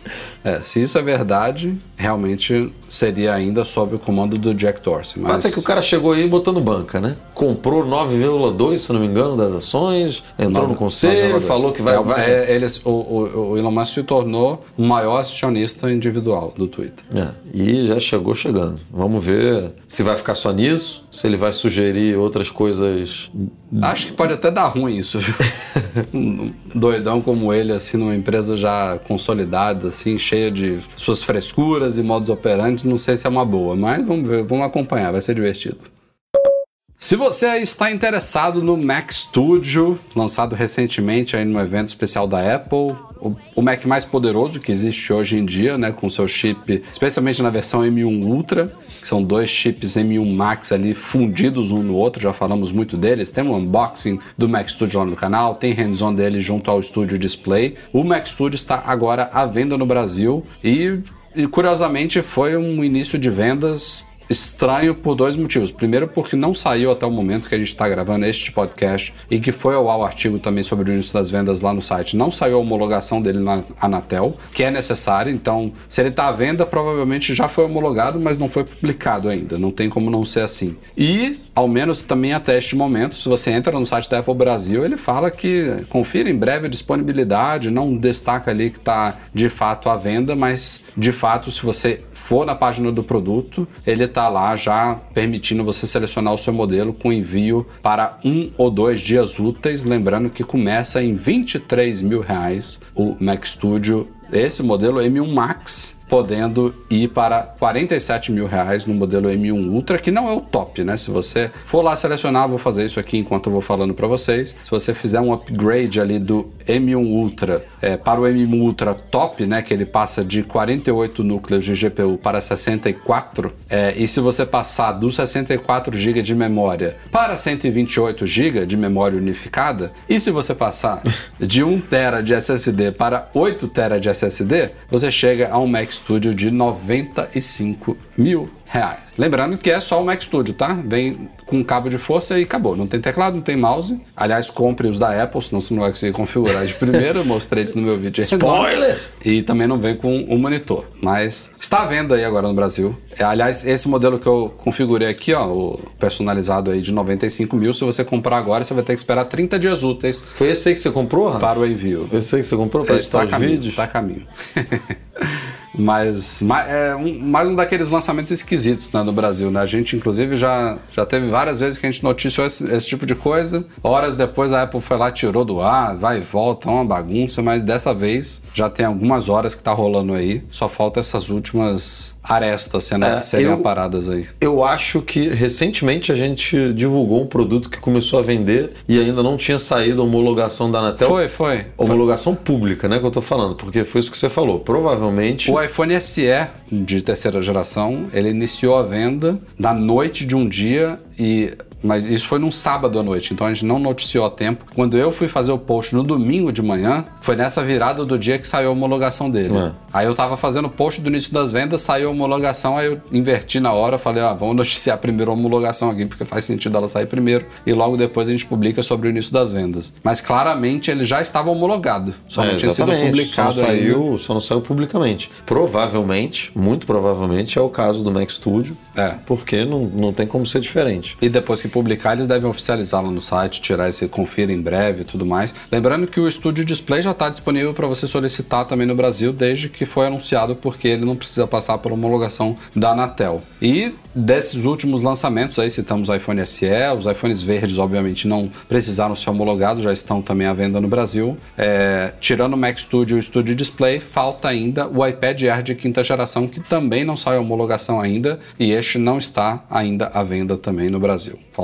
É, se isso é verdade, realmente seria ainda sob o comando do Jack Dorsey. Mas Até que o cara chegou aí botando banca, né? Comprou 9,2, se não me engano, das ações, entrou no Nove- conselho, 9,2. falou que vai. É, é, ele, o, o, o Elon Musk se tornou o maior acionista individual do Twitter. É, e já chegou chegando. Vamos ver se vai ficar só nisso, se ele vai sugerir outras coisas. Acho que pode até dar ruim isso. um doidão como ele, assim, numa empresa já consolidada, assim, cheia de suas frescuras e modos operantes, não sei se é uma boa, mas vamos ver, vamos acompanhar, vai ser divertido. Se você está interessado no Mac Studio, lançado recentemente aí no evento especial da Apple, o, Mac mais poderoso que existe hoje em dia, né, com seu chip, especialmente na versão M1 Ultra, que são dois chips M1 Max ali fundidos um no outro, já falamos muito deles. Tem um unboxing do Mac Studio lá no canal, tem hands-on dele junto ao Studio Display. O Mac Studio está agora à venda no Brasil e, e curiosamente foi um início de vendas estranho por dois motivos. Primeiro, porque não saiu até o momento que a gente está gravando este podcast e que foi ao artigo também sobre o início das vendas lá no site. Não saiu a homologação dele na Anatel, que é necessária. Então, se ele está à venda, provavelmente já foi homologado, mas não foi publicado ainda. Não tem como não ser assim. E, ao menos também até este momento, se você entra no site da Apple Brasil, ele fala que confira em breve a disponibilidade, não destaca ali que está de fato à venda, mas de fato, se você for na página do produto, ele está lá já permitindo você selecionar o seu modelo com envio para um ou dois dias úteis. Lembrando que começa em 23 mil reais o Mac Studio. Esse modelo M1 Max podendo ir para 47 mil reais no modelo M1 Ultra, que não é o top, né? Se você for lá selecionar, vou fazer isso aqui enquanto eu vou falando para vocês. Se você fizer um upgrade ali do M1 Ultra é, para o M1 Ultra Top, né? Que ele passa de 48 núcleos de GPU para 64, é, e se você passar dos 64 GB de memória para 128 GB de memória unificada, e se você passar de 1 TB de SSD para 8 TB de SSD, você chega a um Mac Studio de 95 mil reais. Lembrando que é só o Mac Studio, tá? Vem com cabo de força e acabou. Não tem teclado, não tem mouse. Aliás, compre os da Apple, senão você não vai conseguir configurar de primeira. Eu mostrei isso no meu vídeo. Spoiler! E também não vem com um monitor. Mas está à venda aí agora no Brasil. É, aliás, esse modelo que eu configurei aqui, ó, o personalizado aí de 95 mil, se você comprar agora, você vai ter que esperar 30 dias úteis. Foi esse aí que você comprou, Rafa? Para o envio. Esse aí que você comprou para editar tá os caminho, vídeos? Tá a caminho. Mas, é um, mais um daqueles lançamentos esquisitos né, no Brasil, né? A gente, inclusive, já, já teve várias vezes que a gente noticiou esse, esse tipo de coisa. Horas depois a Apple foi lá, tirou do ar, vai e volta, é uma bagunça, mas dessa vez já tem algumas horas que tá rolando aí. Só falta essas últimas arestas sendo, É, serem eu- aparadas aí. Eu acho que recentemente a gente divulgou um produto que começou a vender e ainda não tinha saído a homologação da Anatel. Foi, foi. Homologação pública, né, que eu tô falando, porque foi isso que você falou. Provavelmente O iPhone SE de terceira geração, ele iniciou a venda na noite de um dia e mas isso foi num sábado à noite, então a gente não noticiou a tempo. Quando eu fui fazer o post no domingo de manhã, foi nessa virada do dia que saiu a homologação dele. É. Aí eu tava fazendo o post do início das vendas, saiu a homologação, aí eu inverti na hora, falei, ah, vamos noticiar primeiro a homologação aqui, porque faz sentido ela sair primeiro, e logo depois a gente publica sobre o início das vendas. Mas claramente ele já estava homologado, só É, não tinha sido publicado só ainda. saiu, só não saiu publicamente. Provavelmente, muito provavelmente, é o caso do Mac Studio, É. porque não, não tem como ser diferente. E depois que publicar, eles devem oficializá-lo no site, tirar esse confira em breve e tudo mais. Lembrando que o Studio Display já está disponível para você solicitar também no Brasil, desde que foi anunciado, porque ele não precisa passar por homologação da Anatel. E desses últimos lançamentos, aí citamos o iPhone SE, os iPhones verdes, obviamente, não precisaram ser homologados, já estão também à venda no Brasil. É, tirando o Mac Studio e o Studio Display, falta ainda o iPad Air de quinta geração, que também não saiu homologação ainda, e este não está ainda à venda também no Brasil. Falta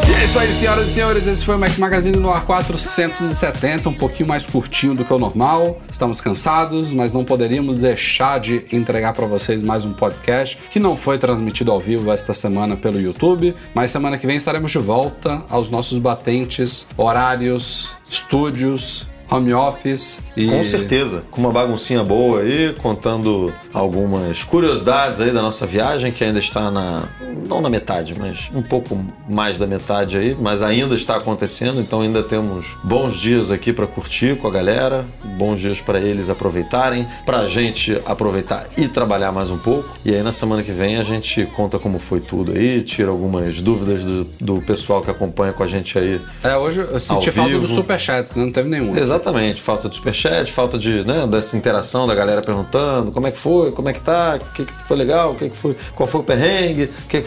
É isso aí, senhoras e senhores. Esse foi o Mac Magazine no ar 470, um pouquinho mais curtinho do que o normal. Estamos cansados, mas não poderíamos deixar de entregar para vocês mais um podcast que não foi transmitido ao vivo esta semana pelo YouTube, mas semana que vem estaremos de volta aos nossos batentes, horários, estúdios, home office e Com certeza, com uma baguncinha boa aí, contando algumas curiosidades aí da nossa viagem, que ainda está na. não na metade, mas um pouco mais da metade aí, mas ainda está acontecendo, então ainda temos bons dias aqui para curtir com a galera, bons dias para eles aproveitarem, para a gente aproveitar e trabalhar mais um pouco. E aí na semana que vem a gente conta como foi tudo aí, tira algumas dúvidas do, do pessoal que acompanha com a gente aí. É, hoje eu senti falta vivo. dos superchats, né? não teve nenhum. Exatamente. Exatamente, falta de superchat, falta de, né, dessa interação da galera perguntando como é que foi, como é que tá, o que, que foi legal, que, que foi, qual foi o perrengue, o que,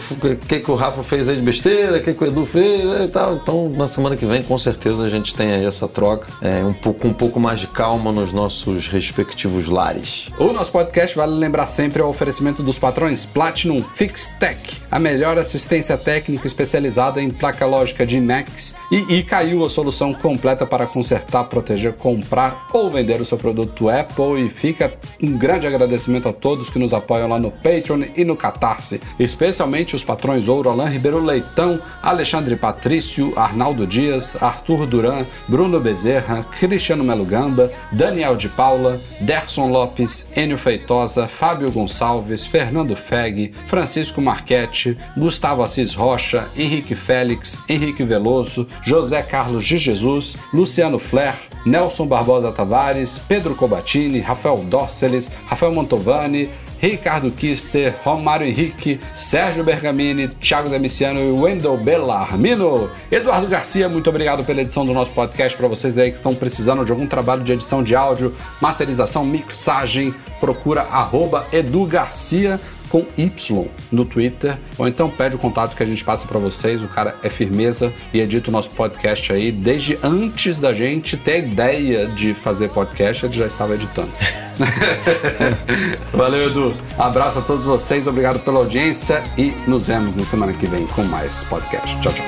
que, que, o Rafa fez aí de besteira, o que, o Edu fez e tal. Então, na semana que vem, com certeza, a gente tem aí essa troca, é, um pouco, um pouco mais de calma nos nossos respectivos lares. O nosso podcast, vale lembrar sempre, é o oferecimento dos patrões Platinum Fix Tech, a melhor assistência técnica especializada em placa lógica de Macs e iCaiu, a solução completa para consertar, proteger, comprar ou vender o seu produto Apple. E fica um grande agradecimento a todos que nos apoiam lá no Patreon e no Catarse, especialmente os patrões Ouro, Alain Ribeiro Leitão, Alexandre Patrício, Arnaldo Dias, Arthur Duran, Bruno Bezerra, Cristiano Melo Gamba, Daniel de Paula, Derson Lopes, Enio Feitosa, Fábio Gonçalves, Fernando Feg, Francisco Marchetti, Gustavo Assis Rocha, Henrique Félix, Henrique Veloso, José Carlos de Jesus, Luciano Flair, Nelson Barbosa Tavares, Pedro Cobatini, Rafael Dosseles, Rafael Mantovani, Ricardo Kister, Romário Henrique, Sérgio Bergamini, Thiago Demiciano e Wendel Bellarmino. Eduardo Garcia, muito obrigado pela edição do nosso podcast. Para vocês aí que estão precisando de algum trabalho de edição de áudio, masterização, mixagem, procura arroba Edu Garcia com Y no Twitter, ou então pede o contato que a gente passa para vocês. O cara é firmeza e edita o nosso podcast aí desde antes da gente ter a ideia de fazer podcast, ele já estava editando. Valeu, Edu. Abraço a todos vocês, obrigado pela audiência e nos vemos na semana que vem com mais podcast. Tchau, tchau.